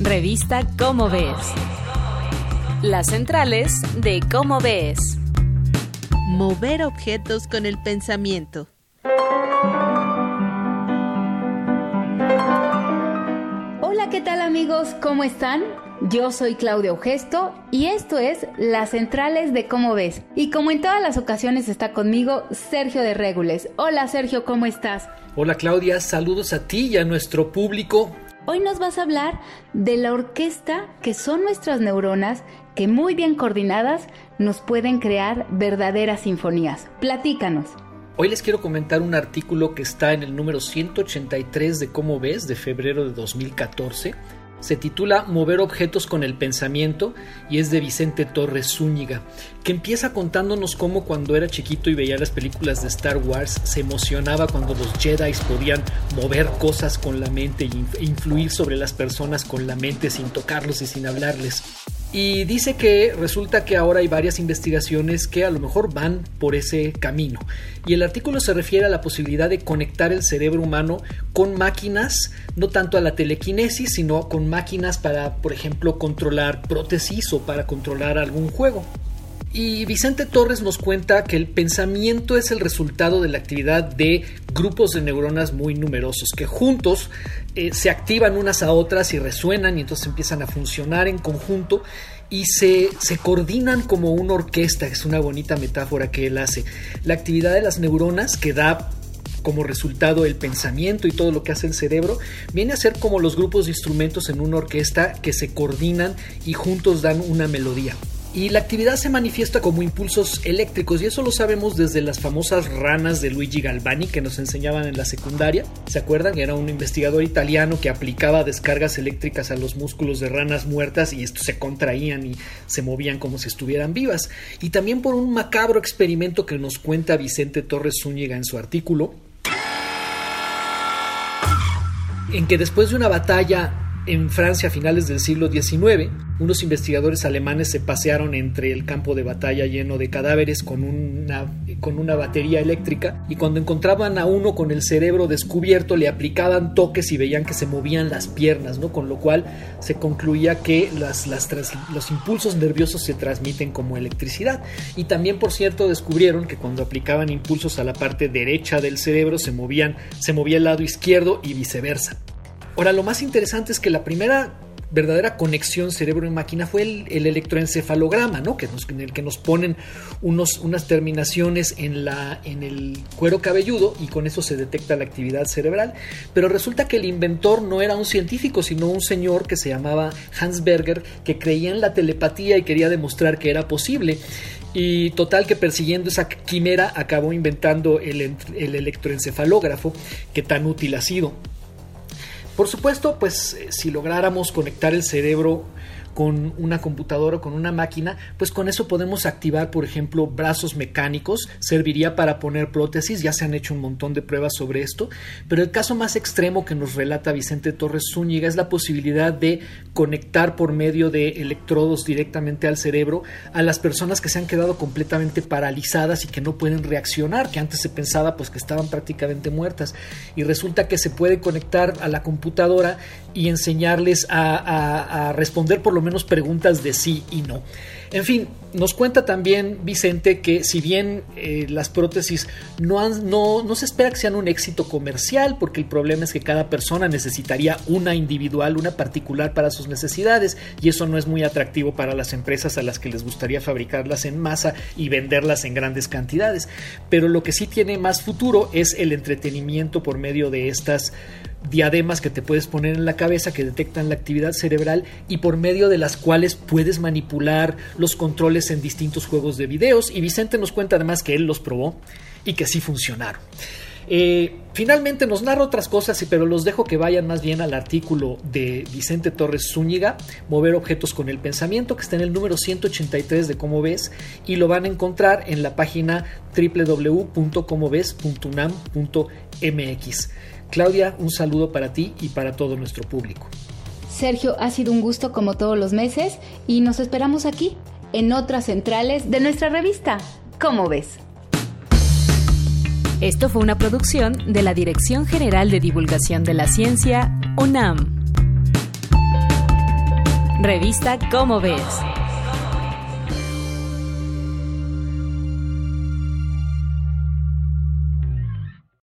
Revista Cómo Ves. Las centrales de Cómo Ves. Mover objetos con el pensamiento. Hola, ¿qué tal amigos? ¿Cómo están? Yo soy Claudia Augesto y esto es Las Centrales de Cómo Ves. Y como en todas las ocasiones está conmigo Sergio de Régules. Hola Sergio, ¿cómo estás? Hola Claudia, saludos a ti y a nuestro público. Hoy nos vas a hablar de la orquesta que son nuestras neuronas que muy bien coordinadas nos pueden crear verdaderas sinfonías. Platícanos. Hoy les quiero comentar un artículo que está en el número 183 de Cómo ves de febrero de 2014 se titula Mover objetos con el pensamiento y es de Vicente Torres Zúñiga, que empieza contándonos cómo cuando era chiquito y veía las películas de Star Wars se emocionaba cuando los Jedi podían mover cosas con la mente e influir sobre las personas con la mente sin tocarlos y sin hablarles. Y dice que resulta que ahora hay varias investigaciones que a lo mejor van por ese camino. Y el artículo se refiere a la posibilidad de conectar el cerebro humano con máquinas, no tanto a la telequinesis, sino con máquinas para, por ejemplo, controlar prótesis o para controlar algún juego. Y Vicente Torres nos cuenta que el pensamiento es el resultado de la actividad de grupos de neuronas muy numerosos que juntos eh, se activan unas a otras y resuenan y entonces empiezan a funcionar en conjunto y se, se coordinan como una orquesta, es una bonita metáfora que él hace. La actividad de las neuronas que da como resultado el pensamiento y todo lo que hace el cerebro, viene a ser como los grupos de instrumentos en una orquesta que se coordinan y juntos dan una melodía. Y la actividad se manifiesta como impulsos eléctricos y eso lo sabemos desde las famosas ranas de Luigi Galvani que nos enseñaban en la secundaria. ¿Se acuerdan? Era un investigador italiano que aplicaba descargas eléctricas a los músculos de ranas muertas y estos se contraían y se movían como si estuvieran vivas. Y también por un macabro experimento que nos cuenta Vicente Torres Zúñiga en su artículo, en que después de una batalla en Francia a finales del siglo XIX, unos investigadores alemanes se pasearon entre el campo de batalla lleno de cadáveres con una, con una batería eléctrica y cuando encontraban a uno con el cerebro descubierto le aplicaban toques y veían que se movían las piernas, ¿no? con lo cual se concluía que las, los impulsos nerviosos se transmiten como electricidad. Y también, por cierto, descubrieron que cuando aplicaban impulsos a la parte derecha del cerebro se, movían, se movía el lado izquierdo y viceversa. Ahora, lo más interesante es que la primera verdadera conexión cerebro máquina fue el, electroencefalograma, ¿no? Que en el que nos ponen unos, unas terminaciones en, la, en el cuero cabelludo y con eso se detecta la actividad cerebral. Pero resulta que el inventor no era un científico, sino un señor que se llamaba Hans Berger, que creía en la telepatía y quería demostrar que era posible. Y total que persiguiendo esa quimera acabó inventando el electroencefalógrafo que tan útil ha sido. Por supuesto, pues eh, si lográramos conectar el cerebro con una computadora o con una máquina, pues con eso podemos activar, por ejemplo, brazos mecánicos, serviría para poner prótesis, ya se han hecho un montón de pruebas sobre esto, pero el caso más extremo que nos relata Vicente Torres Zúñiga es la posibilidad de conectar por medio de electrodos directamente al cerebro a las personas que se han quedado completamente paralizadas y que no pueden reaccionar, que antes se pensaba pues que estaban prácticamente muertas. Y resulta que se puede conectar a la computadora y enseñarles a, a responder por lo menos menos preguntas de sí y no. En fin, nos cuenta también Vicente que si bien eh, las prótesis no, no, no se espera que sean un éxito comercial, porque el problema es que cada persona necesitaría una individual, una particular para sus necesidades, y eso no es muy atractivo para las empresas a las que les gustaría fabricarlas en masa y venderlas en grandes cantidades. Pero lo que sí tiene más futuro es el entretenimiento por medio de estas diademas que te puedes poner en la cabeza que detectan la actividad cerebral y por medio de las cuales puedes manipular los en distintos juegos de videos y Vicente nos cuenta además que él los probó y que sí funcionaron. Eh, finalmente nos narra otras cosas, pero los dejo que vayan más bien al artículo de Vicente Torres Zúñiga, Mover objetos con el pensamiento, que está en el número 183 de Cómo ves, y lo van a encontrar en la página www.comoves.unam.mx. Claudia, un saludo para ti y para todo nuestro público. Sergio, ha sido un gusto como todos los meses y nos esperamos aquí, en otras centrales de nuestra revista. ¿Cómo ves? Esto fue una producción de la Dirección General de Divulgación de la Ciencia, UNAM. Revista Cómo ves.